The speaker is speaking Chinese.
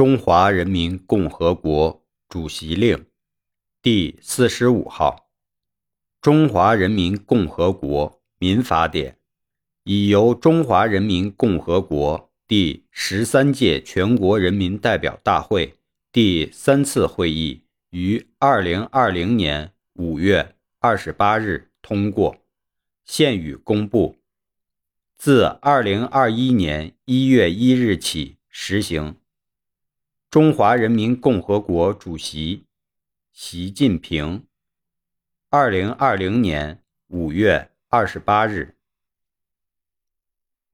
中华人民共和国主席令第四十五号。中华人民共和国民法典已由中华人民共和国第十三届全国人民代表大会第三次会议于二零二零年五月二十八日通过，现予公布。自二零二一年一月一日起实行。中华人民共和国主席习近平，二零二零年五月二十八日。